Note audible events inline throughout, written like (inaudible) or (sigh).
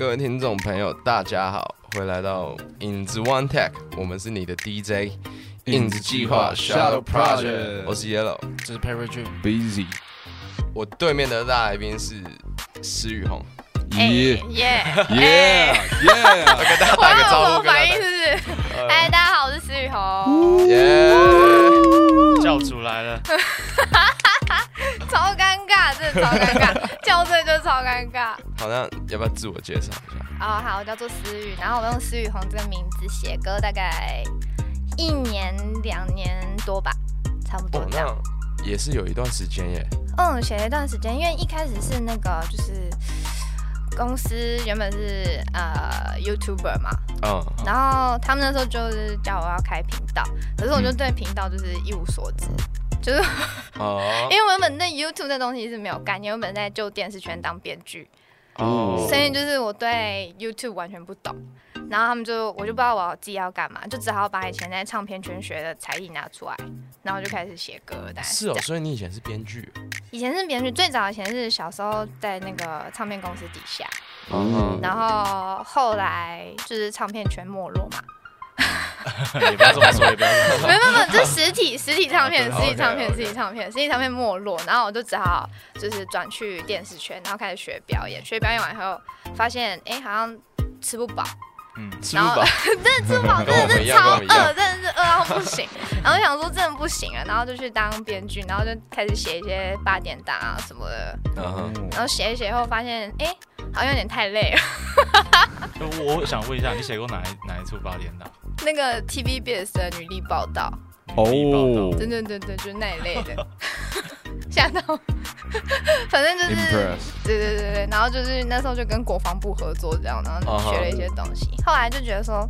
各位听众朋友，大家好，欢迎来到影子 One Tech，我们是你的 DJ 影子计划 Shadow Project，我是 Yellow，这是 Perry Dream。Busy，我对面的大来宾是施宇红，哎耶。耶！耶 (laughs) 耶！跟大家我打个招呼，反应是不是？嗨，大家好，我是思雨红，耶，教主来了，(laughs) 尬，真的超尴尬，叫这就超尴尬。好，那要不要自我介绍一下？哦，好，我叫做思雨，然后我用思雨红这个名字写歌，大概一年两年多吧，差不多哦，这样。那也是有一段时间耶，嗯，写了一段时间，因为一开始是那个就是公司原本是呃 YouTuber 嘛，嗯，然后他们那时候就是叫我要开频道，可是我就对频道就是一无所知，就是哦，(laughs) 因为我原本对 YouTube 这东西是没有概念，我原本在就电视圈当编剧，哦，所以就是我对 YouTube 完全不懂。然后他们就我就不知道我自己要干嘛，就只好把以前在唱片圈学的才艺拿出来，然后就开始写歌。大概是哦，所以你以前是编剧，以前是编剧，最早以前是小时候在那个唱片公司底下，嗯，然后后来就是唱片圈没落嘛，(laughs) 也不要这么说，也不要这么说。没有没有没有，就实体实体唱片，哦实体唱片，实体唱片，实体唱片没落，然后我就只好就是转去电视圈，然后开始学表演。学表演完以后，发现哎、好像吃不饱，嗯，吃不饱，(laughs) 真的吃不饱，(laughs) 真的是超饿，真的是饿到不行。然后想说真的不行了，然后就去当编剧，然后就开始写一些八点档啊什么的，然后写一写后发现哎、好像有点太累了。我我想问一下，你写过哪一哪一处八点档？那个 TVBS 的女力报道，哦对对对对，就是那一类的，(laughs) 吓到。反正就是，，Impress，对对对对，然后就是那时候就跟国防部合作这样，然后学了一些东西。后来就觉得说，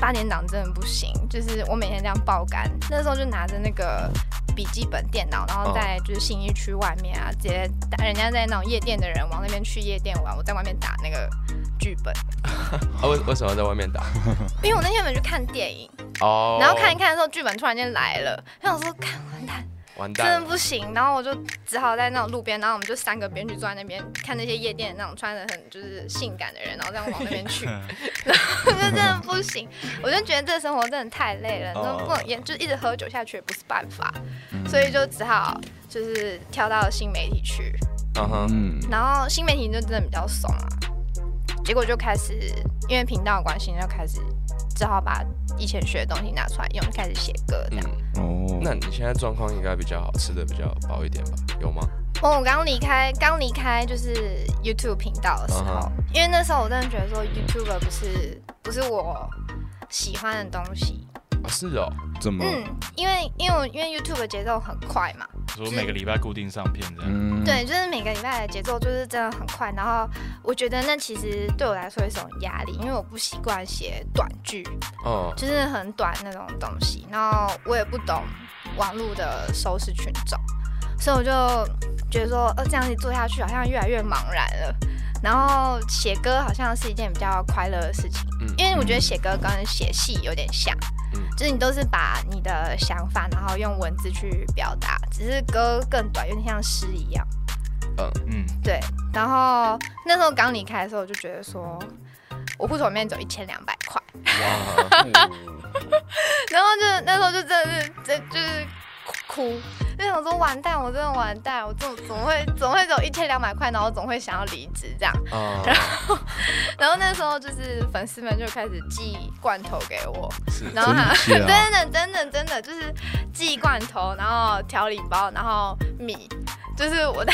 八点档真的不行，就是我每天这样爆肝。那时候就拿着那个笔记本电脑，然后在就是信义区外面啊，直接打人家在那种夜店的人往那边去夜店玩，我在外面打那个剧本。(laughs) 啊，为为什么要在外面打？因为我那天没去看电影，哦，然后看一看的时候，剧本突然间来了，我想说，看完蛋。真的完蛋了，不行，然后我就只好在那种路边，然后我们就三个编剧坐在那边看那些夜店那种穿的很就是性感的人，然后这样往那边去，然后就真的不行，我就觉得这生活真的太累了，哦那不能也就一直喝酒下去也不是办法，嗯。所以就只好就是跳到新媒体去，嗯哼，嗯，然后新媒体就真的比较怂啊，结果就开始因为频道的关系，就开始只好把以前学的东西拿出来用，开始写歌这样。嗯，哦，那你现在状况应该比较好，吃的比较饱一点吧？有吗？哦，我刚离开，刚离开就是 YouTube 频道的时候嗯因为那时候我真的觉得说 YouTube 不是不是我喜欢的东西，啊，是哦，怎么？嗯，因为因为我因为 YouTube 的节奏很快嘛，说每个礼拜固定上片这样。嗯，对，就是每个礼拜的节奏就是真的很快，然后我觉得那其实对我来说一种压力，因为我不习惯写短剧，哦，就是很短那种东西，然后我也不懂网络的收视群众，所以我就觉得说，呃，这样子做下去好像越来越茫然了。然后写歌好像是一件比较快乐的事情，嗯因为我觉得写歌跟写戏有点像，嗯。就是你都是把你的想法，然后用文字去表达，只是歌更短，有点像诗一样。嗯。嗯，对，然后那时候刚离开的时候，我就觉得说，我户头里面只有一千两百块。哇，(laughs) 然后就那时候就真的是，这就是哭，就想说完蛋，我真的完蛋，我怎么怎么会怎么会只有一千两百块，然后总会想要离职这样。(laughs) 哦，然后那时候就是粉丝们就开始寄罐头给我，是然后他真假真的 (laughs) 真的真的就是寄罐头，然后调理包，然后米，就是我在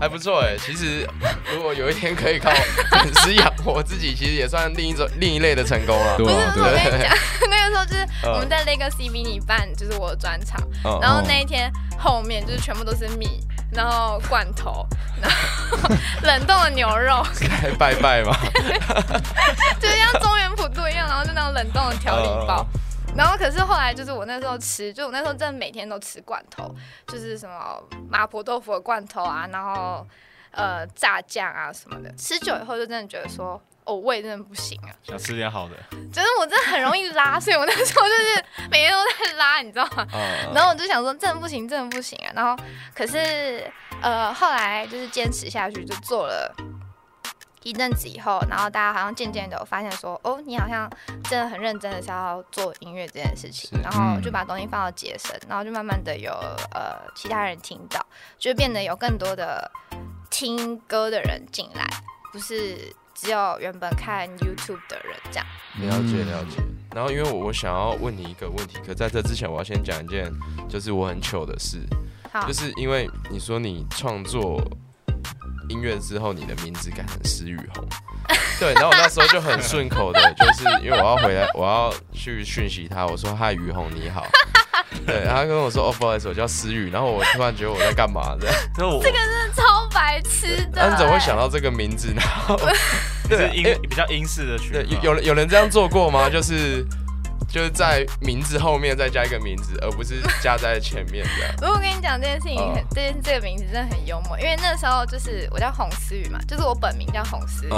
还不错哎。其实如果有一天可以靠粉丝养活自己，其实也算另一种另一类的成功了。不是我跟你讲，(laughs) 那个时候就是嗯我们在 Legacy Mini 办就是我的专场。嗯然后那一天后面就是全部都是米，然后罐头，然后 (laughs) 冷冻的牛肉，该拜拜嘛。(laughs) 就像中原普渡一样，然后就那种冷冻的调理包。然后可是后来就是我那时候吃，就我那时候真的每天都吃罐头，就是什么麻婆豆腐的罐头啊，然后呃炸酱啊什么的。吃久以后就真的觉得说，哦胃真的不行啊，想吃点好的。真的我真的很容易拉，所以我那时候就是每天都在拉，你知道吗？(laughs) 嗯然后我就想说，真的不行，真的不行啊。然后可是呃，后来就是坚持下去，就做了一阵子以后，然后大家好像渐渐的有发现说，哦，你好像真的很认真的是要做音乐这件事情，然后就把东西放到节省，然后就慢慢的有呃其他人听到，就变得有更多的听歌的人进来，不是只有原本看 YouTube 的人这样。了解了解。然后因为我我想要问你一个问题，可在这之前我要先讲一件就是我很糗的事，就是因为你说你创作音乐之后，你的名字改成施雨红，(laughs) 对，然后我那时候就很顺口的，就是因为我要回来，我要去讯息他，我说嗨雨红你好，(laughs) 对，他跟我说哦不好意思，我叫思雨，然后我突然觉得我在干嘛这样，(laughs) 这个是超白痴的、那你怎么会欸想到这个名字？呢？对英比较英式的曲对，有有人有人这样做过吗？就是就是在名字后面再加一个名字，而不是加在前面这样。(laughs) 不过我跟你讲这件事情这件这个名字真的很幽默，因为那时候就是我叫洪思雨嘛，就是我本名叫洪思雨，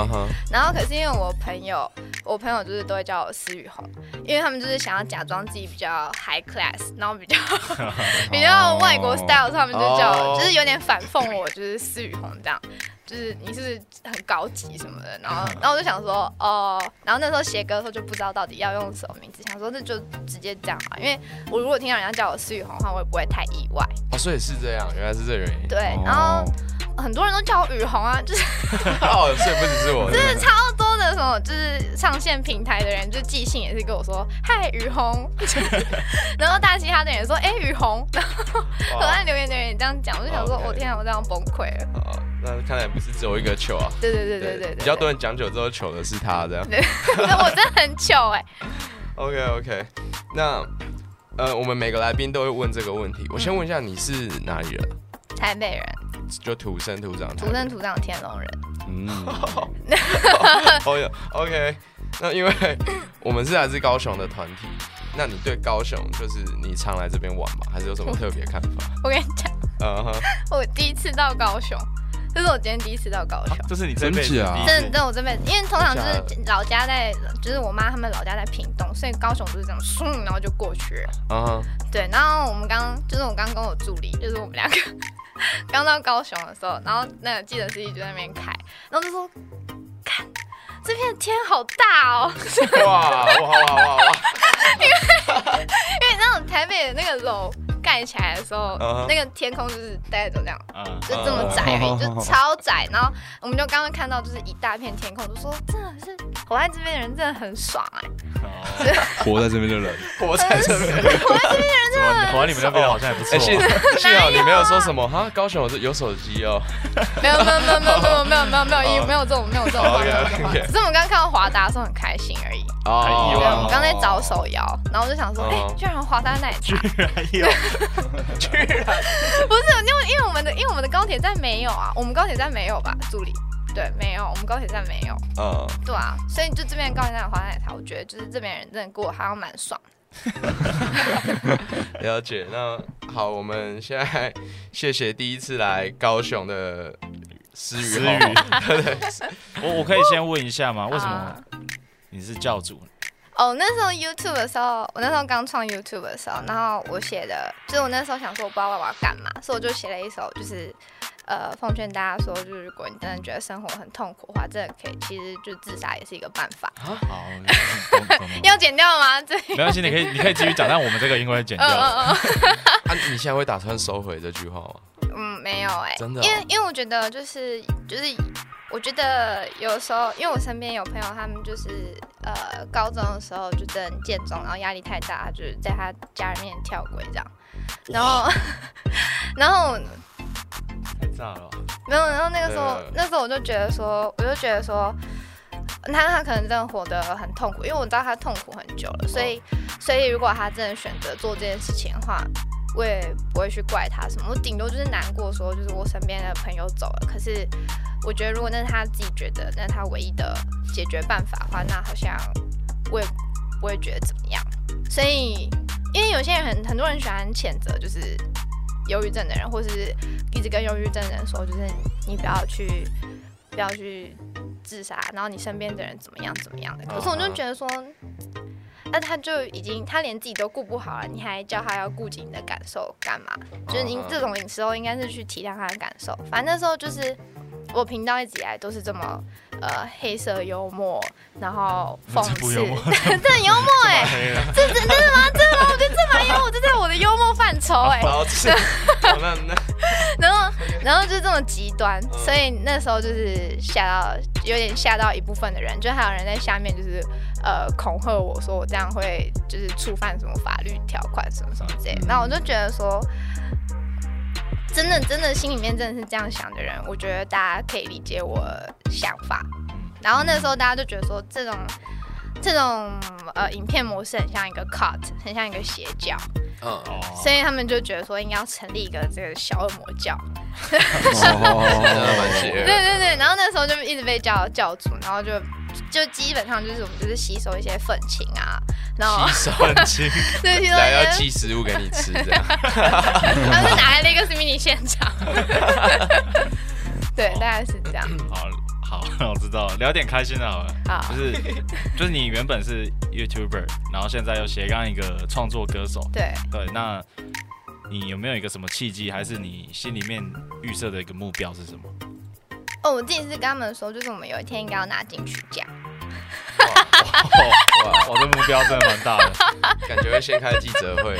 然后可是因为我朋友，我朋友就是都会叫我思雨洪，因为他们就是想要假装自己比较 high class，然后比较 (laughs) 比较外国 style，他们就叫就是有点反讽我，就是思雨洪这样。就是你是很高级什么的，然后然后我就想说哦，然后那时候写歌的时候就不知道到底要用什么名字，想说那就直接这样啊，因为我如果听到人家叫我思雨红的话，我也不会太意外。哦，所以是这样，原来是这个原因。对，然后很多人都叫我雨红啊，就是 (laughs) 哦，所以不只是我，(laughs) 就是超多的什么，就是上线平台的人就寄信也是跟我说嗨雨红，(laughs) 然后大其他的人说哎、雨红，然后我哇在留言的人也这样讲，我就想说我天啊，我这样崩溃了。哦那看来不是只有一个糗啊。(laughs) 对对对对对对，比较多人讲酒之后糗的是他这样。对，(laughs) 我真的很糗哎、(laughs) OK OK，那呃，我们每个来宾都会问这个问题。我先问一下，你是哪里人？台北人，就土生土长。土生土长天龙人。嗯，，OK。那因为我们是来自高雄的团体，那你对高雄就是你常来这边玩吗？还是有什么特别看法？我跟你讲，嗯哼，我第一次到高雄，这是我今天第一次到高雄。这是你这辈子真假第一次真的，我这辈子，因为通常就是老家在，就是我妈他们老家在屏东，所以高雄就是这样，嗖，然后就过去了。嗯哼，对，然后我们刚就是我刚跟我助理，就是我们两个 (laughs) 刚到高雄的时候，然后那个记者司机就在那边开，然后就说，看这片天好大哦，(laughs) 哇哇哇哇哇！因为 (laughs) 那种台北的那个楼盖起来的时候那个天空就是大概就这样。嗯，就这么窄而已，就超窄。然后我们就刚刚看到就是一大片天空，就说真的是活在这边的人真的很爽哎、哦活在这边的人，(laughs) 活在这边。怎么活在你们那边好像也不哎，错。幸幸好你没有说什么哈，高雄有有手机哦。没有没有没有没有没有没有没有没有没有这种没有这种只是我们刚刚看到华达的时候很开心而已。很意对，外我们刚才找手摇，然后我就想说，哎、哦居然有华山奶茶，居然有。(laughs) 居然。不是因为因为我们的因为我们的高铁站没有啊，我们高铁站没有吧，助理。对，没有，我们高铁站没有，嗯，对啊，所以就这边高铁站有华达奶茶，我觉得就是这边人真的过得好像蛮爽。(laughs) 了解。那好，我们现在谢谢第一次来高雄的思雨思雨。(laughs) 我我可以先问一下吗？为什么啊你是教主？哦，那时候 YouTube 的时候，我那时候刚创 YouTube 的时候，然后我写的，就是我那时候想说我不知道我要干嘛，所以我就写了一首，就是呃，奉劝大家说，就是如果你真的觉得生活很痛苦的话，真的可以，其实就自杀也是一个办法。好，(laughs) 要剪掉吗？这没关系，你可以你可以继续讲，但我们这个音会剪嗯掉。嗯 (laughs) 啊，你现在会打算收回这句话吗？嗯嗯，没有哎、真的哦因为因为我觉得就是就是。我觉得有时候，因为我身边有朋友，他们就是呃高中的时候就真的很健中，然后压力太大，就是在他家里面跳轨这样，然后 (laughs) 然后太炸了！没有，然后那个时候，那时候我就觉得说，我就觉得说，那他可能真的活得很痛苦，因为我知道他痛苦很久了，所以所以如果他真的选择做这件事情的话，我也不会去怪他什么，我顶多就是难过说，就是我身边的朋友走了，可是我觉得如果那是他自己觉得那是他唯一的解决办法的话，那好像我也不会觉得怎么样，所以因为有些人很很多人喜欢谴责，就是。忧郁症的人，或是一直跟忧郁症的人说，就是你不要去，不要去自杀，然后你身边的人怎么样怎么样的。可是我就觉得说，那他就已经他连自己都顾不好了，你还叫他要顾及你的感受干嘛？就是您这种时候应该是去体谅他的感受。反正那时候就是我频道一直以来都是这么呃黑色幽默，然后讽刺，这很幽默哎、这真真的吗？真的吗？我觉得这蛮幽默，这在我的幽默范畴哎、然后然后，然后就这么极端，所以那时候就是吓到，有点吓到一部分的人，就还有人在下面就是呃恐吓我说我这样会就是触犯什么法律条款什么什么之类的。然后我就觉得说，真的真的心里面真的是这样想的人，我觉得大家可以理解我想法。然后那时候大家就觉得说这种。这种呃影片模式很像一个 cut，很像一个邪教，嗯，哦，所以他们就觉得说应该要成立一个这个小恶魔教。(laughs) 真的蛮邪对。对对，然后那时候就一直被叫教主，然后就就基本上就是我们就是吸收一些愤青啊，然后吸收，(laughs) 很轻，对吸收来要寄食物给你吃，这样。然后就拿来了一个 mini 现场，对，大概是这样。(laughs) 好好，我知道了，聊点开心的好了。好就，是就是你原本是 YouTuber，然后现在又斜杠一个创作歌手，对，对，那你有没有一个什么契机，还是你心里面预设的一个目标是什么？哦，我自己是跟他们说，就是我们有一天应该要拿金曲奖。哇，我的目标真的蛮大的。(laughs) 感觉会先开记者会。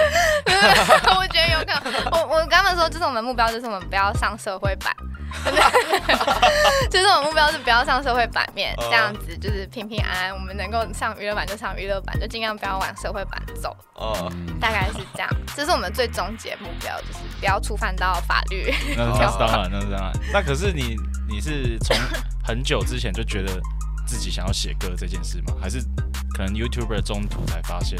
(laughs) 我觉得有可能，我我跟他们说，就是我们目标就是我们不要上社会版，(laughs) 就是我们目标是不要上社会版面，嗯这样子就是平平安安，我们能够上娱乐版就上娱乐版，就尽量不要往社会版走，哦，大概是这样。这是我们最终极目标，就是不要触犯到法律。那那是当然，那是当然。那可是你你是从很久之前就觉得自己想要写歌这件事吗？还是可能 YouTuber 中途才发现？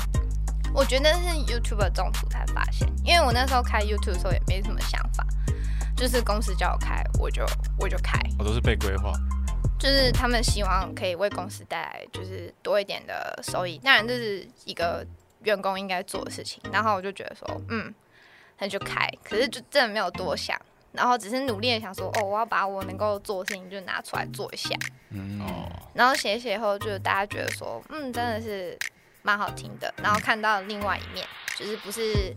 我觉得是 YouTuber 中途才发现，因为我那时候开 YouTube 的时候也没什么想法，就是公司叫我开，我就我就开。我都是被规划。就是他们希望可以为公司带来就是多一点的收益，当然这是一个员工应该做的事情。然后我就觉得说，嗯，那就开，可是就真的没有多想，然后只是努力的想说，哦，我要把我能够做的事情就拿出来做一下。嗯，哦，然后写一写后，就大家觉得说，嗯，真的是蛮好听的。然后看到另外一面，就是不是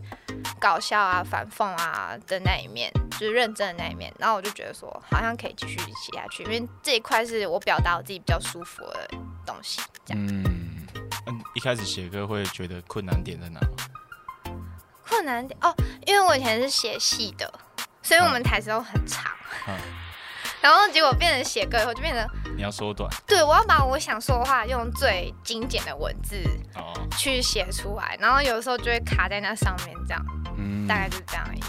搞笑啊、反讽啊的那一面，就是认真的那一面。然后我就觉得说，好像可以继续写下去，因为这一块是我表达我自己比较舒服的东西。这样嗯，嗯，一开始写歌会觉得困难点在哪吗？困难点哦，因为我以前是写戏的，所以我们台词都很长。嗯 (laughs) 然后结果变成写歌以后，就变成你要缩短对我要把我想说的话用最精简的文字哦。去写出来，然后有的时候就会卡在那上面，这样嗯大概就是这样而已。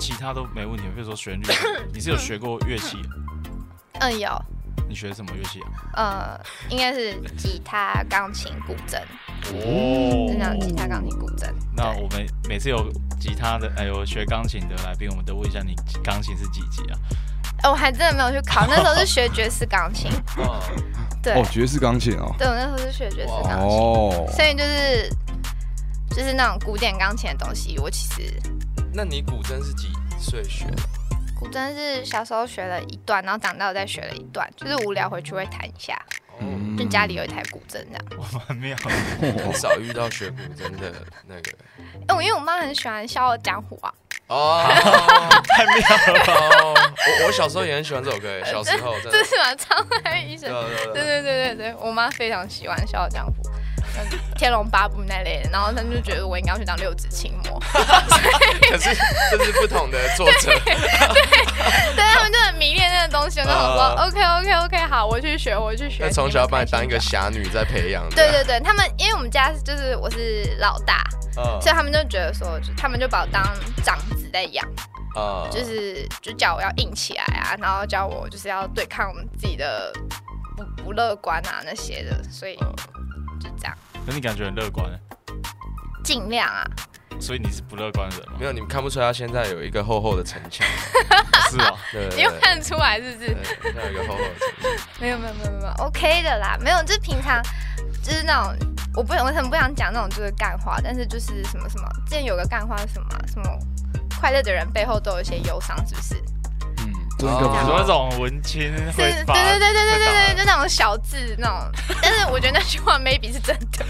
其他都没问题，比如说旋律，你是有学过乐器？(coughs) 嗯，有，你学什么乐器啊？呃，应该是吉他、钢琴、古筝，哦是这样，吉他、钢琴、古筝。那我们每次有吉他的，哎，有学钢琴的来宾，我们都问一下你钢琴是几级啊？呃我还真的没有去考，那时候是学爵士钢琴，哦，(laughs) 对，哦，爵士钢琴哦，对我那时候是学爵士钢琴，哦，所以就是就是那种古典钢琴的东西，我其实那你古筝是几岁学的？古筝是小时候学了一段，然后长大我再学了一段，就是无聊回去会弹一下，哦，嗯就家里有一台古筝这样。我蛮妙，很少遇到学古筝的那个。哎、我因为我妈很喜欢《笑傲江湖》啊，(laughs) 哦，太妙了我我小时候也很喜欢这首歌，小时候真的这。是吗？唱在一对生。对对对对对对，我妈非常喜欢《笑傲江湖》嗯、(laughs) 天龙八部那类的，然后他就觉得我应该要去当六指琴魔，(laughs) 可是这是不同的作者。(laughs) 对对他们就很迷恋那个东西。然后我说、啊 OK OK OK，好，我去学，我去学。那从小要把你当一个侠女在培养的。对对对，他们因为我们家就是我是老大，嗯所以他们就觉得说，就他们就把我当长子在养，啊就是就叫我要硬起来啊，然后叫我就是要对抗自己的不不乐观啊那些的，所以就这样，那你感觉很乐观，尽量啊。所以你是不乐观的人吗没？有，你们看不出来他现在有一个厚厚的城墙。(laughs) 是 (laughs) 啊，对对你又看得出来是不是？有一个厚厚的城墙。没有没有没有没有，OK 的啦，没有，就是平常就是那种，我不我很不想讲那种就是干话，但是就是什么什么，之前有个干话是什么啊、什么快乐的人背后都有一些忧伤，是不是？嗯，做一个哦你说那种文青是，对对对对对对对，就那种小字那种。(laughs) 但是我觉得那句话 maybe 是真的，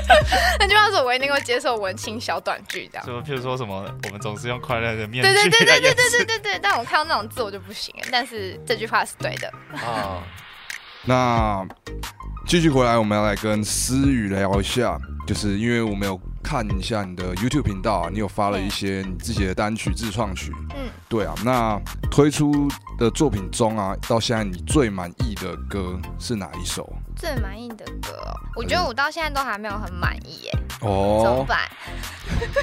(laughs) 那句话是我唯一定会接受文青小短句这样打。什么，譬如说什么，我们总是用快乐的面对对对对对对来掩饰对对对，但我看到那种字我就不行了。但是这句话是对的。啊，(laughs) 那继续回来，我们要来跟思雨聊一下，就是因为我们有看一下你的 YouTube 频道啊，你有发了一些你自己的单曲自创曲，嗯，对啊，那推出的作品中啊，到现在你最满意的歌是哪一首？最满意的歌哦，我觉得我到现在都还没有很满意耶，怎么哦，办？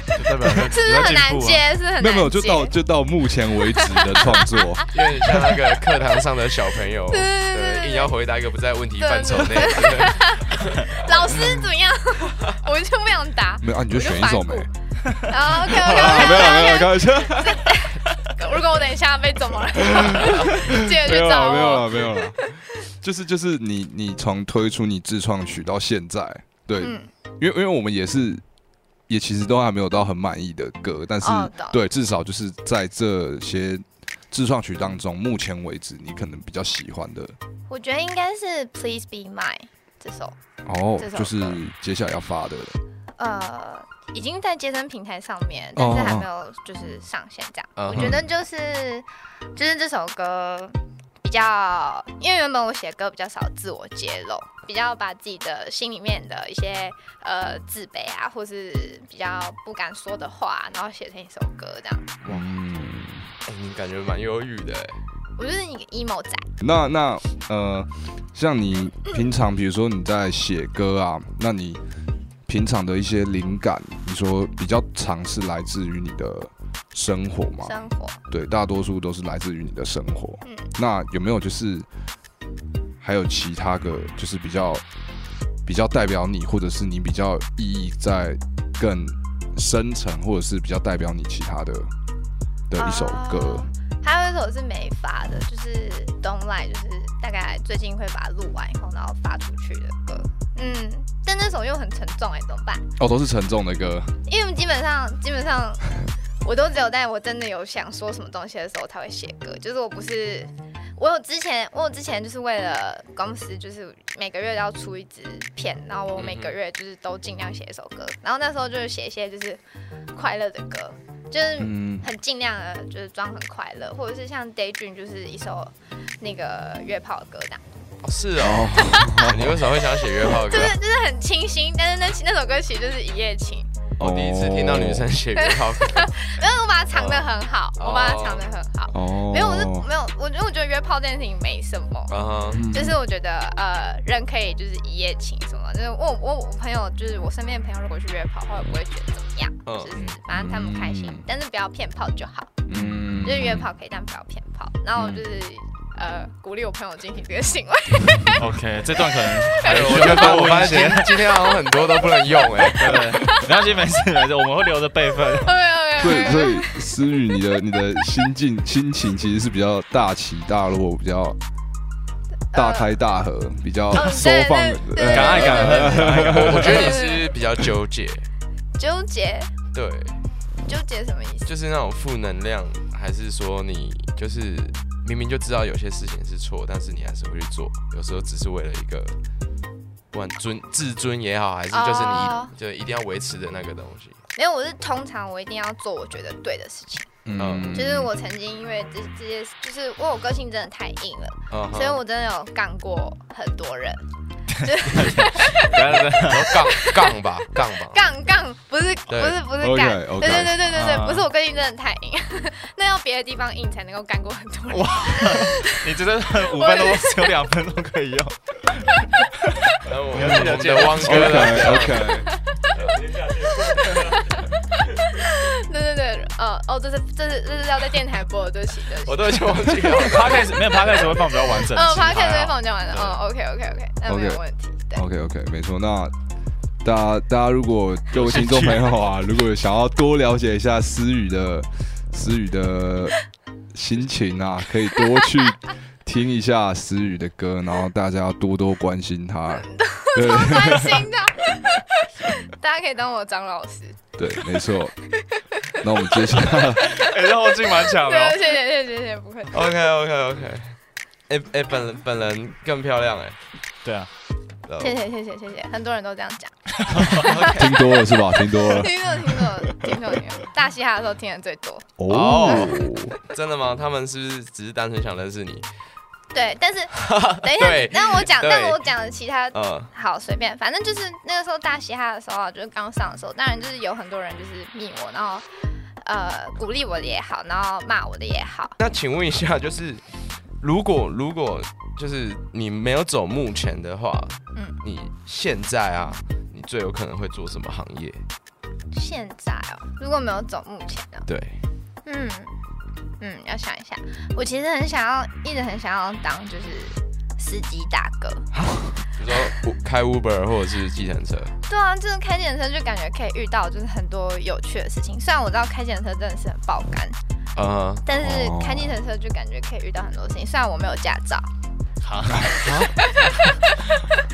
就代表是不是很难接？接？是不是很难接？没有没有，就到就到目前为止的创作，(laughs) 有点像那个课堂上的小朋友，对硬要回答一个不在问题范畴内，(laughs) 老师怎么样？(laughs) 我就不想答。没有啊，你就选一首没？然后 OK 啊 OK 没有啦没有啦 OK 开玩笑，OK。如果我等一下被怎么了，记得没有去找了没有我。了没有了，就是就是你你从推出你自创曲到现在，对，嗯，因为因为我们也是，也其实都还没有到很满意的歌，但是、对，至少就是在这些自创曲当中，目前为止你可能比较喜欢的我觉得应该是 Please Be Mine 这首，哦就是接下来要发的呃，已经在接生平台上面，哦但是还没有就是上线这样。嗯我觉得就是就是这首歌比较，因为原本我写歌比较少自我揭露，比较把自己的心里面的一些呃自卑啊，或是比较不敢说的话，然后写成一首歌这样。嗯，哎你感觉蛮忧郁的，哎我就是一个 emo 仔，那那呃，像你平常比如说你在写歌啊，那你平常的一些灵感，你说比较常是来自于你的生活嘛？生活。对，大多数都是来自于你的生活。嗯那有没有就是还有其他个就是比较比较代表你，或者是你比较意义在更深层，或者是比较代表你其他的的一首歌？哦还有一首是没发的，就是 Don't Lie，就是大概最近会把它录完以后，然后发出去的歌。嗯，但那首又很沉重哎、怎么办？哦，都是沉重的歌。因为基本上基本上我都只有在我真的有想说什么东西的时候才会写歌，就是我不是我有之前我有之前就是为了公司就是每个月要出一支片，然后我每个月就是都尽量写一首歌，然后那时候就是写一些就是快乐的歌，就是嗯，很尽量的就是装很快乐，或者是像 Daydream 就是一首那个约炮的歌这样，哦是哦，(laughs) 你为什么会想写约炮歌？就？是就是很清新，但是那那首歌其实就是一夜情，我第一次听到女生写约炮歌，(laughs) 但是我把它藏得很好，哦。我把它藏得很好。哦，没有，我是没有，我因为我觉得约炮这件事情没什么，就是我觉得呃人可以就是一夜情什么，就是我我我朋友就是我身边的朋友如果去约炮的话，我不会觉得怎么样，嗯。就是反正他们开心嗯，但是不要骗炮就好，嗯。就是约炮可以，但不要骗炮。然后就是呃鼓励我朋友进行这个行为。OK，这段可能哎 (laughs) 我觉得我。发现今今天好像很多都不能用哎，对不对？没关系，没事没事，我们会留着备份。OK 所以。所以思雨，你的你的心境心情其实是比较大起大落，比较大开大合，比较哦收放敢爱敢恨，敢爱敢恨。我我觉得你是比较纠结，纠结对，纠结什么意思？就是那种负能量，还是说你就是明明就知道有些事情是错，但是你还是会去做，有时候只是为了一个不管尊自尊也好，还是就是你哦就一定要维持的那个东西。没有，我是通常我一定要做我觉得对的事情。嗯就是我曾经因为这这些，就是我有个性真的太硬了，所以我真的有干过很多人。等一下等一下然后杠杠吧，杠吧，杠杠不是不是不是 OK，干 OK 对对对对对对，啊。不是我个性真的太硬，(laughs) 那要别的地方硬才能够干过很多人。哇你真的五分钟只有两分钟可以用。我你要记得们的汪哥 (laughs) 的 OK 呃哦，这是这是这是要在电台播的，对不起对不起。我都已经忘记了。(laughs) Podcast 没有 Podcast 会放比较完整。嗯 p o 其 d 实 c 还 a 好放讲完整，嗯，OK OK OK，那没有问题。对，OK OK，没错。那大家大家如果各位听众朋友啊，(laughs) 如果想要多了解一下思雨的思雨的心情啊，可以多去听一下思雨的歌，然后大家要多多关心他。(laughs) 对关心他，大家可以当我张老师。对，没错。那我们接下来 (laughs) 哎，这后劲蛮强的哦对，。谢谢谢谢谢谢，不客气。OK OK OK，哎哎，本人本人更漂亮哎，对啊，对谢谢谢谢谢谢，很多人都这样讲，(laughs) 听多了是吧？听多了听过听过听多听过，大嘻哈的时候听的最多。哦。真的吗？他们是不是只是单纯想认识你？对，但是 (laughs) 等一下对，但我讲，对但我讲的其他嗯，好随便，反正就是那个时候大嘻哈的时候啊，就是刚上的时候，当然就是有很多人就是密我，然后呃鼓励我的也好，然后骂我的也好，那请问一下，就是如果如果就是你没有走目前的话，嗯。你现在啊，你最有可能会做什么行业？现在哦，如果没有走目前的，对，嗯嗯，要想一下，我其实很想要，一直很想要当就是司机大哥。你说开 Uber 或者是计程车，对啊，就是开计程车就感觉可以遇到就是很多有趣的事情。虽然我知道开计程车真的是很爆肝，但是哦开计程车就感觉可以遇到很多事情。虽然我没有驾照，好，(laughs)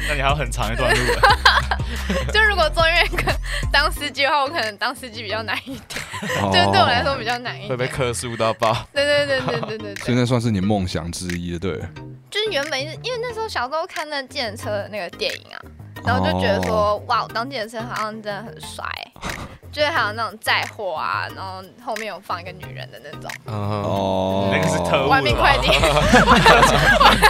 那你还有很长一段路欸。(laughs) (laughs) 就如果坐月跟当司机的话，我可能当司机比较难一点，哦就对我来说比较难一点会被点。客诉到爆。对对对对对对对，现在算是你梦想之一了，对。就是原本因为那时候小时候看那电车的那个电影啊，然后就觉得说，哇，当计程车好像真的很帅，就是还有那种载货啊，然后后面有放一个女人的那种嗯哼，哦，那个是特务外面快递。(laughs)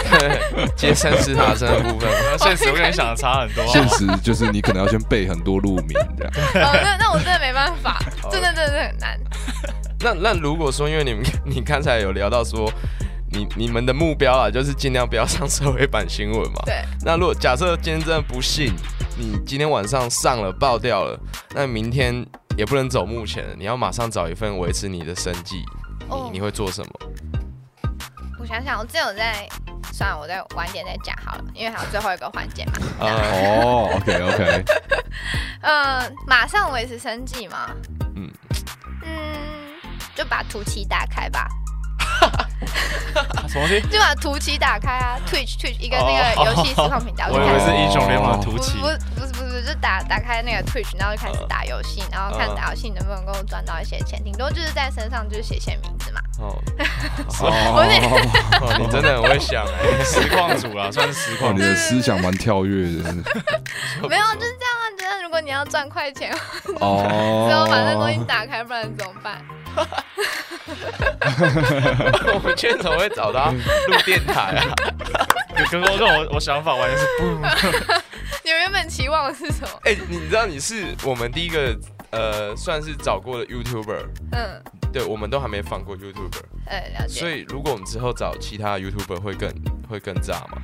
(laughs) 接生是塔生的部分。现实我跟你想的差很多啊。现实就是你可能要先背很多路名这样。哦，那那我真的没办法，真的真的很难。那那如果说，因为你们你刚才有聊到说，你你们的目标啊，就是尽量不要上社会版新闻嘛。对，那如果假设今天真的不幸，你今天晚上上了爆掉了，那明天也不能走目前了，你要马上找一份维持你的生计，你哦你会做什么？我想想，我只有在，算了，我再晚点再讲好了，因为还有最后一个环节嘛。(laughs) 啊，哦，OK OK，(laughs) 嗯，马上维持生计嘛。嗯嗯，就把图七打开吧，(laughs) 什么东西？就把图奇打开啊，Twitch Twitch 一个那个游戏实况频道，(laughs) 我以为就开始是英雄联盟的不突起不。不是不是，就打打开那个 Twitch，然后就开始打游戏，然后看嗯打游戏能不能够赚到一些钱，顶多就是在身上就是写写名字嘛。哦，(laughs) 哦，哦你真的很会想哎、实况组啦，算是实哦，况。你的思想蛮跳跃的没有，就是这样啊。就是如果你要赚快钱，哦。只有把那东西打开，不然怎么办？(laughs) 我们今天怎么会找到录电台啊？(laughs) 跟跟我我想法完全是不。你原本期望的是什么？哎、你知道你是我们第一个呃，算是找过的 YouTuber，嗯，对，我们都还没放过 YouTuber，呃，了解。所以如果我们之后找其他 YouTuber 会更会更炸吗？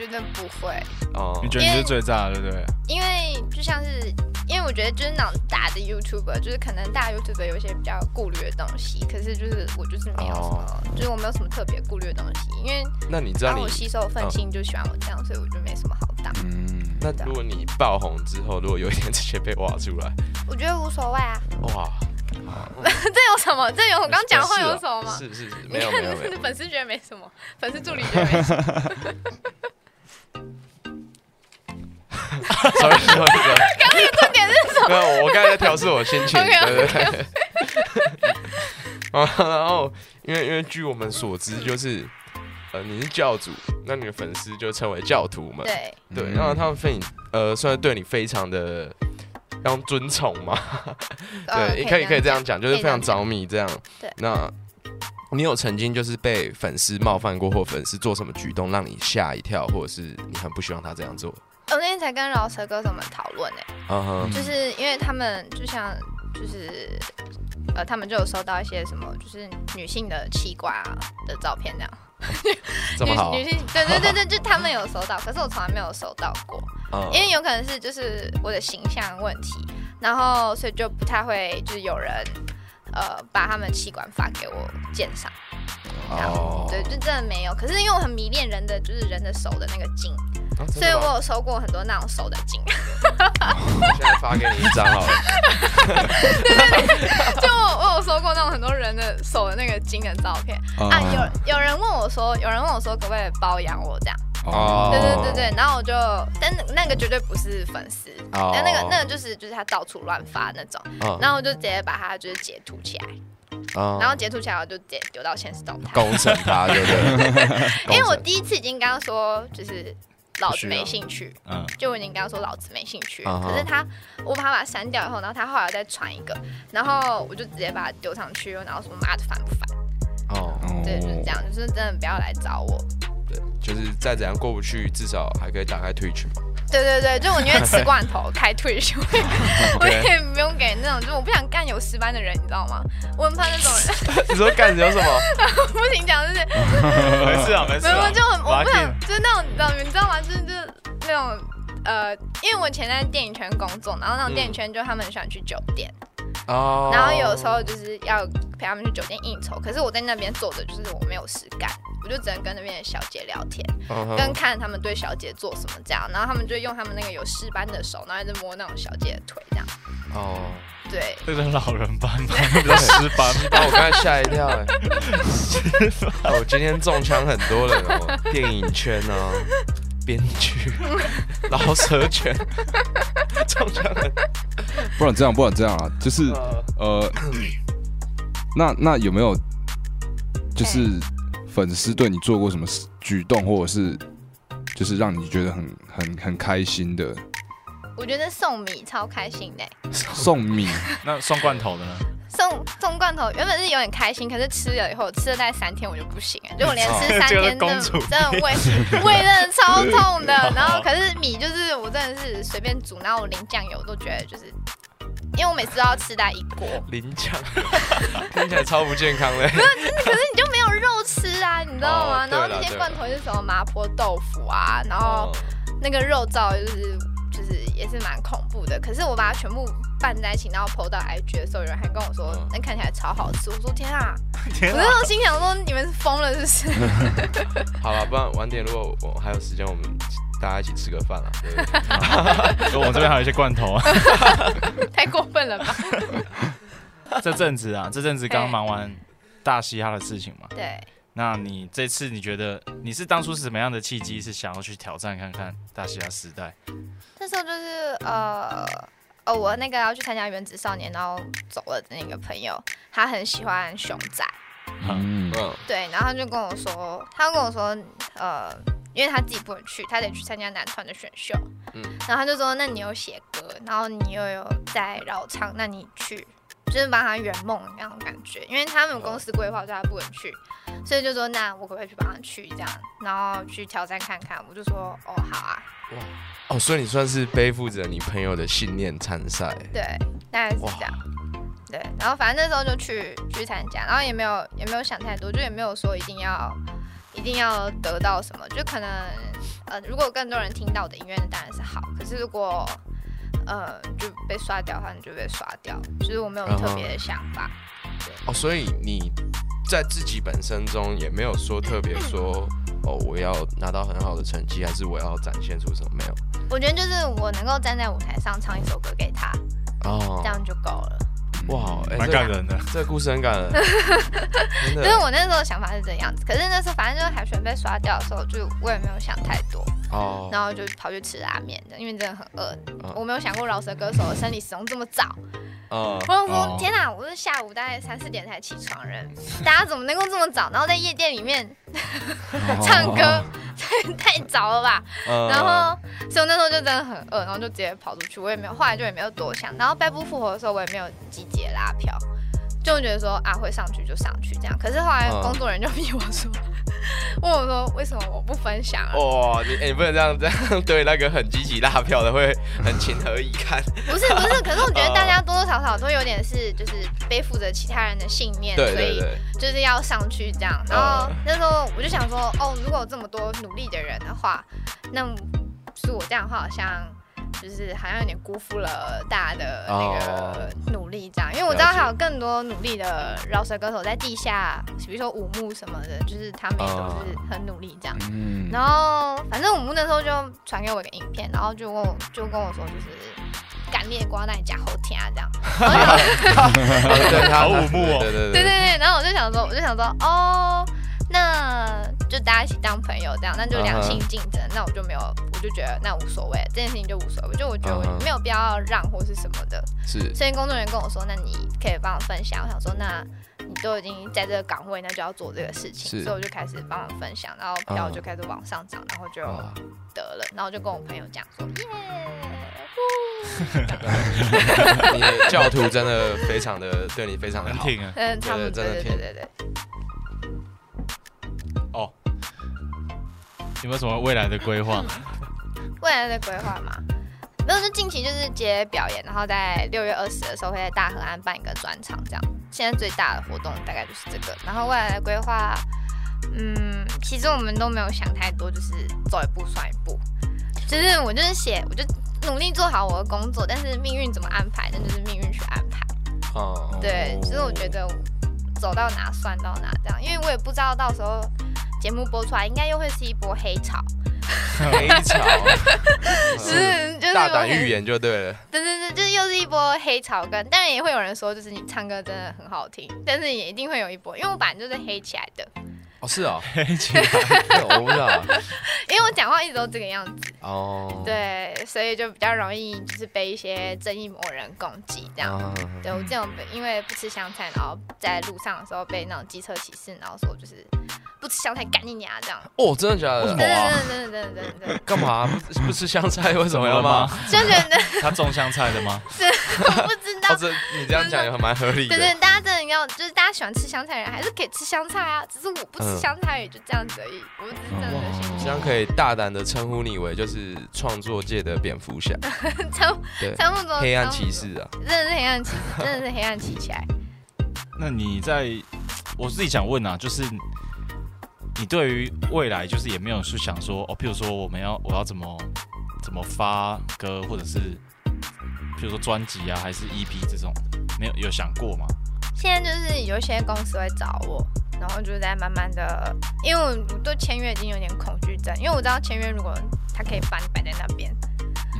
我觉得不会，哦你，觉得你是最炸的，对不对？因为就像是，因为我觉得就是那种大的 YouTuber，就是可能大 YouTuber 有一些比较顾虑的东西，可是就是我就是没有什么，就是我没有什么特别顾虑的东西，因为那你知道你然后我吸收愤青就喜欢我这样，所以我就没什么好当。嗯，那如果你爆红之后，如果有一天这些被挖出来，我觉得无所谓啊，哇，(laughs) 这有什么？这有我刚讲话有什么吗？是是是，你没有看没有没有，(laughs) 粉丝觉得没什么，粉丝助理觉得没什么。(laughs) sorry sorry sorry，重点是什么？没有，我刚才在调试我心情对对对。啊，(laughs) 然后因为因为据我们所知，就是呃你是教主，那你的粉丝就称为教徒们，对，对，嗯然后他们非你呃算是对你非常的。要用尊崇嘛？呃 (laughs) 对，可以可以这样讲，就是非常着迷这样。对那你有曾经就是被粉丝冒犯过，或粉丝做什么举动让你吓一跳，或者是你很不希望他这样做？我那天才跟饶舌歌手们讨论呢，嗯哼，就是因为他们就像就是呃，他们就有收到一些什么就是女性的器官啊的照片那样，(laughs) 这么好 (laughs) 女，女性对对对对，就他们有收到，可是我从来没有收到过，嗯因为有可能是就是我的形象问题，然后所以就不太会就是有人呃把他们器官发给我鉴赏，哦对，就真的没有。可是因为我很迷恋人的就是人的手的那个筋，啊所以我有收过很多那种手的筋。(laughs) 现在发给你一张好了。对对对。(laughs) 就我我有收过那种很多人的手的那个金的照片。啊，有有人问我说，有人问我说可不可以包养我这样，哦。对对对对，然后我就，但那那个绝对不是粉丝，哦。但那个那个就是就是他到处乱发那种，嗯。然后我就直接把它就是截图起来，嗯然后截图起来我就直接丢到现实动态，攻城他，对不对？(laughs) 因为我第一次已经刚刚说就是老子没兴趣，嗯，就我已经跟他说老子没兴趣，嗯可是他我把他把它删掉以后，然后他后来再传一个，然后我就直接把它丢上去，然后说妈的烦不烦？哦，哦对，就是这样，就是真的不要来找我。对，就是再怎样过不去，至少还可以打开 Twitch 嘛。对对对，就我宁愿 (laughs) 吃罐头开 Twitch，(laughs) 我也我也不用给那种，就我不想干有私班的人，你知道吗？我很怕那种人，(laughs) 你说干有什么？不行讲就是没事啊，没事啊没有，就很我不想，就是那种你知道你知道吗？就是就是那种呃，因为我以前在电影圈工作，然后那种电影圈就他们很喜欢去酒店，哦，然后有时候就是要陪他们去酒店应酬，可是我在那边做的就是我没有事干，我就只能跟那边的小姐聊天，跟看他们对小姐做什么这样，然后他们就用他们那个有尸斑的手，然后一直摸那种小姐的腿这样。哦，对，这个老人斑吗？比较失班。把我刚才吓一跳 (laughs) 哎！哦我今天中枪很多人哦，电影圈啊，编剧、(laughs) 老蛇拳，中枪很不然这样，不然这样啊，就是。呃，那那有没有就是粉丝对你做过什么举动，或者是就是让你觉得很很很开心的我觉得送米超开心的，送米？(laughs) 那送罐头的呢？送送罐头原本是有点开心，可是吃了以后吃了大概三天我就不行了，(laughs) 就我连哦吃三天真的公主真的胃胃真的超痛的。(laughs) 然后可是米就是我真的是随便煮，然后我淋酱油都觉得就是，因为我每次都要吃大概一锅，淋酱，(laughs) 听起来超不健康的。可是你就没有肉吃啊，你知道吗？哦然后那些罐头是什么麻婆豆腐啊，然后哦那个肉燥就是就是也是蛮恐怖的。可是我把它全部拌在一起，然后 PO 到 IG 的时候，有人还跟我说嗯那看起来超好吃。我说天啊！(laughs) 天我那时候心想说你们是疯了是不是？(laughs) 好了，不然晚点如果我还有时间，我们大家一起吃个饭 (laughs) 了。我们这边还有一些罐头啊。太过分了吧？这阵子啊，这阵子刚忙完大嘻哈的事情嘛。对，那你这次你觉得你是当初是什么样的契机，是想要去挑战看看大嘻哈时代？那时候就是呃。哦，我那个要去参加原子少年，然后走了的那个朋友，他很喜欢熊仔，嗯，嗯，对，然后他就跟我说，他跟我说，呃，因为他自己不能去，他得去参加男团的选秀，嗯。然后他就说，那你有写歌，然后你又有在绕唱，那你去，就是帮他圆梦那种感觉，因为他们公司规划叫他不能去，所以就说，那我可不可以去帮他去这样，然后去挑战看看，我就说，哦，好啊，哦，所以你算是背负着你朋友的信念参赛。对，大概是这样。对，然后反正那时候就去去参加，然后也没有也没有想太多，就也没有说一定要一定要得到什么，就可能呃，如果更多人听到我的音乐，那当然是好。可是如果呃就被刷掉的话，你就被刷掉，就是我没有特别的想法。哦，所以你在自己本身中也没有说特别说，哦，我要拿到很好的成绩，还是我要展现出什么？没有。我觉得就是我能够站在舞台上唱一首歌给他，哦这，样就够了。哇，哎、蛮这感人的。这个故事很感人，(laughs) 真就是的。我那时候想法是这样子，可是那时候反正就是海选被刷掉的时候，就我也没有想太多。哦，然后就跑去吃拉面的，因为真的很饿。嗯我没有想过饶舌歌手的生理时钟这么早。嗯我想说，哦天哪，我是下午大概三四点才起床人，大家怎么能够这么早？然后在夜店里面 (laughs) 唱歌，太 (laughs) 早了吧？嗯然后，所以我那时候就真的很饿，然后就直接跑出去，我也没有，后来就也没有多想。然后败部复活的时候，我也没有积极地拉票，就觉得说啊会上去就上去这样。可是后来嗯工作人员就逼我说，(laughs) 问我说为什么我不分享啊？哇，你、哎你不能这样这样对那个很积极拉票的会很情何以堪。不是不是，(laughs) 可是我觉得大家多多少少都有点是就是背负着其他人的信念，对所以就是要上去这样。然后那时候我就想说，哦，如果有这么多努力的人的话，那是我这样的话，好像就是好像有点辜负了大家的那个努力这样。因为我知道还有更多努力的饶舌歌手在地下，比如说五木什么的，就是他们也都是很努力这样。嗯，然后反正五木那时候就传给我一个影片，然后就问我就跟我说就是干裂瓜那假后天啊这样，(laughs) 对他好五木哦对对。对对对，然后我就想说我就想说哦，那就大家一起当朋友这样，那就良性竞争，那我就没有，我就觉得那无所谓，这件事情就无所谓，就我觉得没有必要让或是什么的。是。所以工作人员跟我说，那你可以帮我分享。我想说，那你都已经在这个岗位，那就要做这个事情，是。所以我就开始帮忙分享，然后票嗯。就开始往上涨，然后就，得了，然后我就跟我朋友讲说，耶，(laughs) 你的教徒真的非常的对你非常的好。嗯，他们真的挺对对对对对，有没有什么未来的规划？未来的规划嘛。没有，就近期就是接表演，然后在六月二十的时候会在大河岸办一个专场，这样。现在最大的活动大概就是这个，然后未来的规划，嗯，其实我们都没有想太多，就是走一步算一步。就是我就是写，我就努力做好我的工作，但是命运怎么安排，那就是命运去安排。哦，对，其实我觉得走到哪算到哪这样，因为我也不知道到时候节目播出来，应该又会是一波黑潮，黑潮，(laughs) 是就是大胆预言就对了，对对对，就是又是一波黑潮跟，当然也会有人说，就是你唱歌真的很好听，但是也一定会有一波，因为我本来就是黑起来的，哦是哦，黑起来，我不知道，因为我讲话一直都这个样子，哦，对，所以就比较容易就是被一些正义魔人攻击这样。啊，对我这种因为不吃香菜，然后在路上的时候被那种机车骑士，然后说就是不吃香菜干你娘这样，哦，真的假的？真的真的真的真的真的，干嘛不不吃香菜？为什么要骂吗？？就觉得他种香菜的吗？是 (laughs) 我不知道哦，。这你这样讲也蛮合理的。对对，大家真的要，就是大家喜欢吃香菜的人，还是可以吃香菜啊。只是我不吃嗯香菜，也就这样子而已。我只是真的心这样可以大胆的称呼你为就是创作界的蝙蝠侠。(laughs) 黑暗骑士啊，真的是黑暗骑士，真的是黑暗骑起来。那你在，我自己想问啊，就是你对于未来，就是也没有去想说，哦，譬如说我们要我要怎么怎么发歌，或者是譬如说专辑啊，还是 EP 这种的，没有有想过吗？现在就是有一些公司会找我，然后就是在慢慢的，因为我我对签约已经有点恐惧症，因为我知道签约如果他可以把你摆在那边，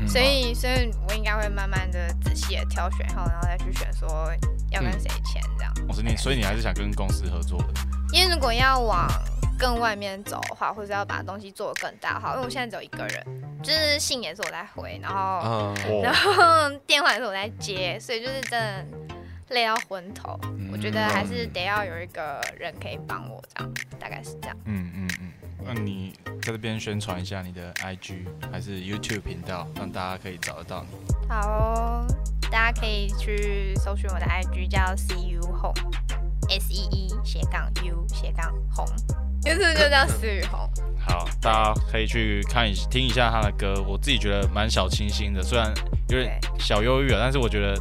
嗯所以所以我应该会慢慢的仔细的挑选后，然后再去选说要跟谁签这样。我是你，所以你还是想跟公司合作的。因为如果要往更外面走的话，或者要把东西做得更大化，因为我现在只有一个人，就是信也是我在回，然后、嗯，(laughs) 然哦，后电话也是我在接，所以就是真的累到昏头。我觉得还是得要有一个人可以帮我，这样大概是这样。嗯嗯嗯，那你在这边宣传一下你的 IG 还是 YouTube 频道，让大家可以找得到你。好哦、大家可以去搜寻我的 IG 叫 See You Home，S E E 斜杠 U 斜杠 Home，就是就叫 (laughs) 思雨红。好，大家可以去看一听一下他的歌，我自己觉得蛮小清新的，虽然有点小忧郁啊，但是我觉得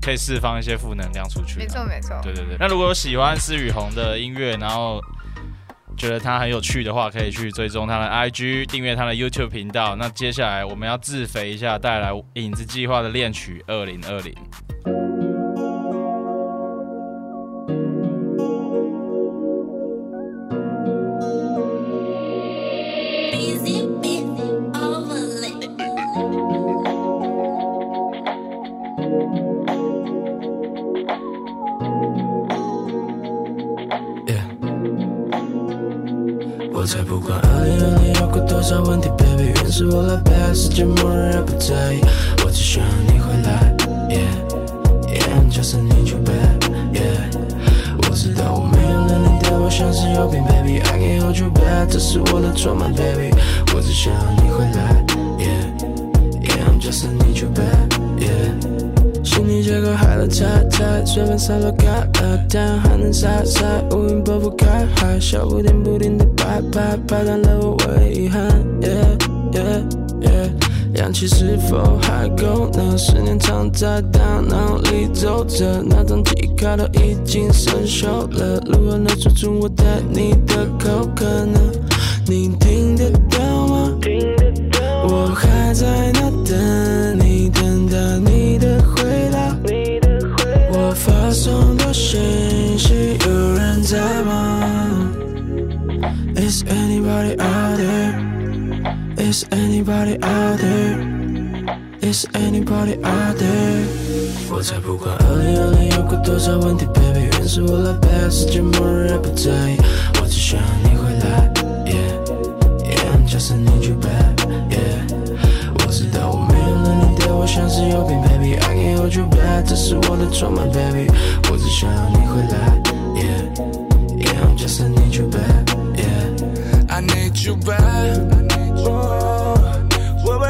可以释放一些负能量出去啊。没错没错。对对对。那如果有喜欢施雨红的音乐，然后觉得他很有趣的话，可以去追踪他的 IG，订阅他的 YouTube 频道。那接下来我们要自肥一下，带来影子计划的恋曲二零二零。是否还够呢？思念藏在大脑里走着，那张记忆卡都已经生锈了，如何能说出我对你的口渴呢？你听得到吗？我还在那等你，等待你的回答。我发送的信息，有人在吗？Is anybody out there? Is anybody out there? Is anybody out there？我才不管二零二零有过多少问题，baby，原是我来背，世界末日也不在意，我只想你回来。Yeah，yeah，I'm just need you back，yeah。我知道我没有能力对我像是有病，baby，I can hold you back，这是我的筹码，baby，我只想要你回来。Yeah，yeah，I'm just need you back，yeah。I need you back。我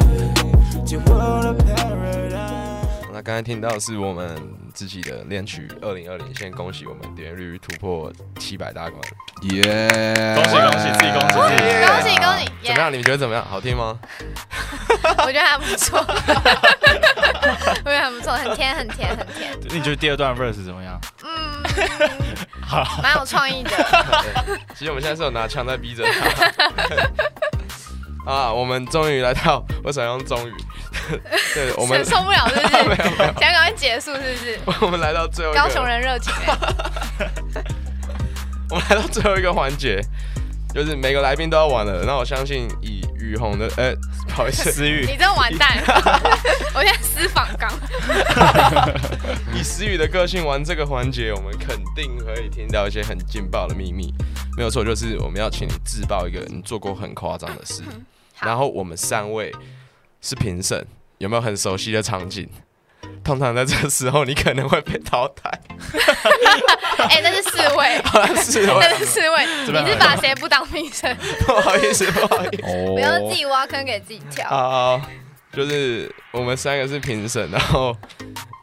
那刚才听到是我们自己的恋曲《二零二零》，先恭喜我们点阅率突破七百大关，耶！恭喜恭喜自己恭喜自己恭喜恭喜！(laughs) 怎么样？你们觉得怎么样？好听吗？(laughs) 我觉得还不错，(laughs) 我觉得还不错，很甜很甜很甜，你觉得第二段 verse 怎么样？嗯，蛮有创意的。其实我们现在是有拿枪在逼着他。啊，我们终于来到，(laughs) 我想用终于？(laughs) 对，我们 (laughs) 受不了是不是？没有没有想赶快结束是不是？我们来到最后一个，高雄人热情欸，我们来到最后一个环节，就是每个来宾都要玩了。那我相信以雨虹的，呃、不好意思，思雨你真完蛋！我现在私访刚，以思雨的个性玩这个环节，我们肯定可以听到一些很劲爆的秘密。没有错，就是我们要请你自爆一个你做过很夸张的事，然后我们三位是评审，有没有很熟悉的场景？通常在这个时候，你可能会被淘汰。(laughs) 哎，那是四位，(laughs) 那是四位，你是把谁不当评审？(laughs) 不好意思，不好意思。哦不要自己挖坑给自己跳。好，就是我们三个是评审，然后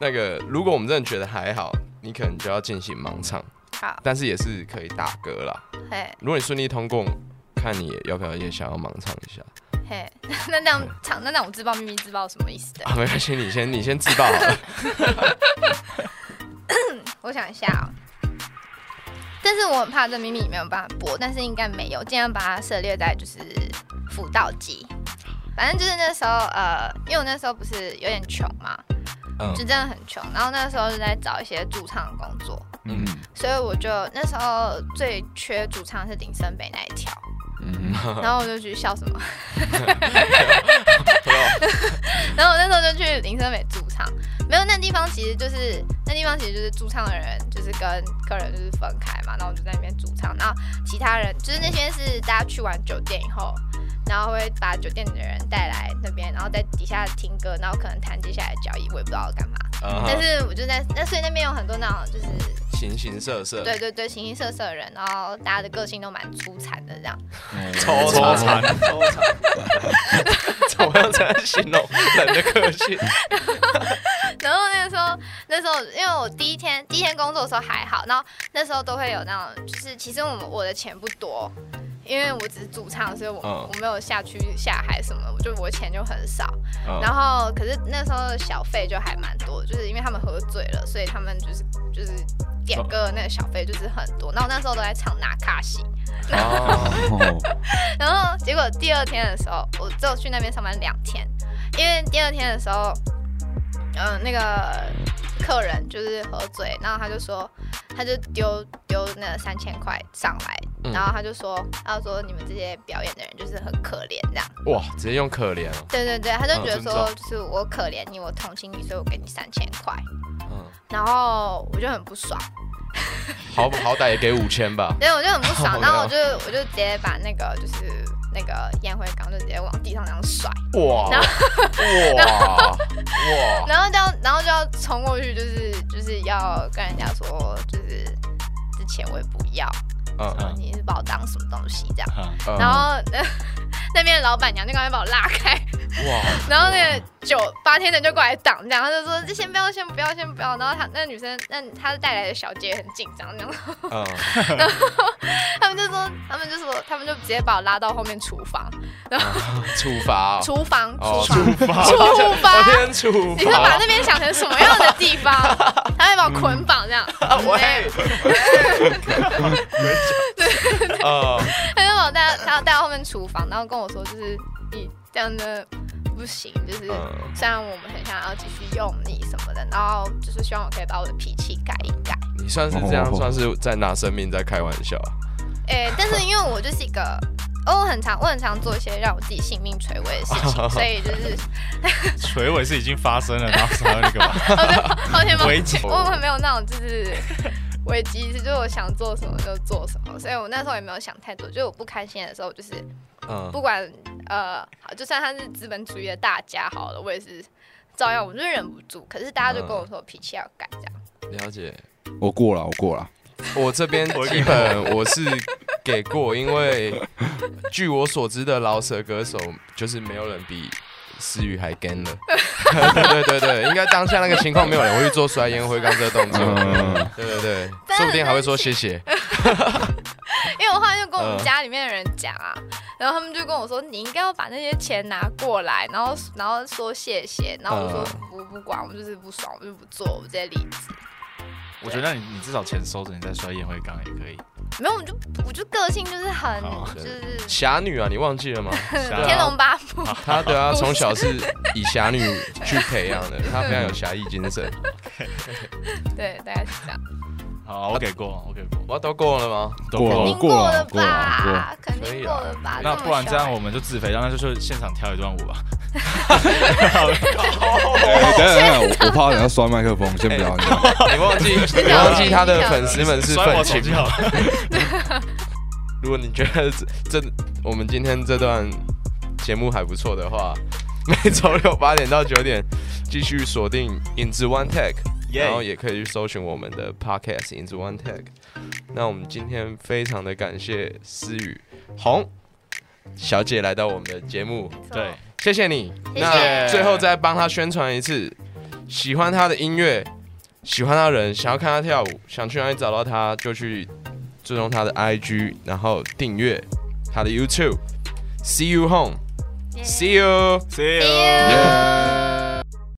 那个如果我们真的觉得还好，你可能就要进行盲唱，好，但是也是可以打歌啦。嘿，如果你顺利通过，看你要不要也想要盲唱一下嘿，(laughs) 那那样唱，那那种自爆秘密自爆什么意思的？啊？没关系，你先你先自爆好了。(laughs) 我想一下哦。但是我很怕这秘密没有办法播，但是应该没有，尽量把它涉猎在就是辅导级。反正就是那时候，呃，因为我那时候不是有点穷嘛，嗯就真的很穷，然后那时候就在找一些驻唱的工作，嗯所以我就那时候最缺驻唱是林森北那一条，嗯，(laughs) 然后我就去笑什么，(laughs) (laughs) 然后我那时候就去林森美驻唱，没有那地方其实就是那地方其实就是驻唱的人就是跟客人就是分开嘛，然后我就在那边驻唱，然后其他人就是那些是大家去完酒店以后，然后会把酒店的人带来那边，然后在底下听歌，然后可能谈接下来的交易，我也不知道要干嘛，嗯但是我就在那所以那边有很多那种就是形形色色，对对对形形色色的人，然后大家的个性都蛮粗残的这样。抽抽残，残抽残，怎么样才能形容人的个性？(laughs) 然后那个时候，那时候因为我第一天第一天工作的时候还好，然后那时候都会有那种，就是其实我们我的钱不多，因为我只是主唱，所以我、嗯。我没有下去下海什么，我就我钱就很少。嗯。然后可是那时候的小费就还蛮多，就是因为他们喝醉了，所以他们就是就是点歌的那个小费就是很多。那我那时候都在唱纳卡西，(laughs) 然后结果第二天的时候，我只有去那边上班两天，因为第二天的时候，嗯、那个客人就是喝醉，然后他就说，他就丢丢那三千块上来，嗯。然后他就说，他说你们这些表演的人就是很可怜这样。哇，直接用可怜哦，对对对，他就觉得嗯说，就是我可怜你，我同情你，所以我给你三千块，嗯，然后我就很不爽。好好歹也给五千吧，(laughs) 对，我就很不爽，然后我就我就直接把那个就是那个烟灰缸就直接往地上这样甩，哇然哇哇，然后就要，(laughs) 然后就要冲过去，就是就是要跟人家说，就是之前我也不要，嗯嗯。你是把我当什么东西这样，然后那 (laughs) 那边的老板娘就赶快把我拉开，哇，(laughs) 然后那个九八天的就过来挡，这样他就说这先不要，先不要，先不要，然后他那女生，那她带来的小姐很紧张，这样，嗯，(laughs) 他们就说，他们就说，他们就直接把我拉到后面厨房，然后厨房，厨房，哦。厨房，罚厨我房。厨房。你是把那边想成什么样的地方？(laughs) 他会把我捆绑这样，啊，喂，(laughs) 呃，他就把我带他带到后面厨房，然后跟我说，就是你这样的不行，就是嗯虽然我们很想要继续用你什么的，然后就是希望我可以把我的脾气改一改。你算是这样，算是在拿生命在开玩笑啊，诶、但是因为我就是一个，哦我很常我很常做一些让我自己性命垂危的事情，(laughs) 所以就是 (laughs) 垂危是已经发生了，然后才会那个吧？(laughs) 抱歉抱危机歉，我们没有那种就是危机意识，就是我想做什么就做什么，所以我那时候也没有想太多，就是我不开心的时候，就是嗯不管呃，好，就算他是资本主义的大家好了，我也是照样，我就是忍不住。可是大家就跟我说脾气要改，这样。了解。我过了，我过了。我这边 (laughs) 基本我是给过，因为据我所知的老舍歌手，就是没有人比思雨还 gan 了。(laughs) 对对对对，应该当下那个情况，没有人会去做摔烟灰缸这个动作。嗯对对对，说不定还会说谢谢。(laughs) 因为我后来就跟我们嗯家里面的人讲啊，然后他们就跟我说，你应该要把那些钱拿过来，然后然后说谢谢，然后我就说我不不管，我就是不爽，我就不做，我直接离职。我觉得你你至少钱收着，你再摔烟灰缸也可以。没有，我就我就个性就是很就是侠女啊，你忘记了吗？(laughs) 天龙八部，(laughs) 他对啊，从小是以侠女去培养的，他非常有侠义精神。对，大概是这样。好，我给过，我给过。我都过了吗？都过了过了了过了？肯可以定啊过了吧？那不然这样，我们就自肥，让他就是现场跳一段舞吧。等 (laughs) 等一下等一下，我我怕等下摔麦克风，先不要 (laughs) 你忘记 (laughs) 你忘记他的粉丝们是摔愤青。如果你觉得这这我们今天这段节目还不错的话，每周六八点到九点继续锁定影子 One Tech，耶然后也可以去搜寻我们的 Podcast 影子 One Tech。那我们今天非常的感谢思雨红小姐来到我们的节目，对，谢谢你。谢谢那最后再帮她宣传一次，喜欢她的音乐，喜欢她的人，想要看她跳舞，想去哪里找到她，就去追踪她的 IG，然后订阅她的 YouTube。See you home. See you. See See you。you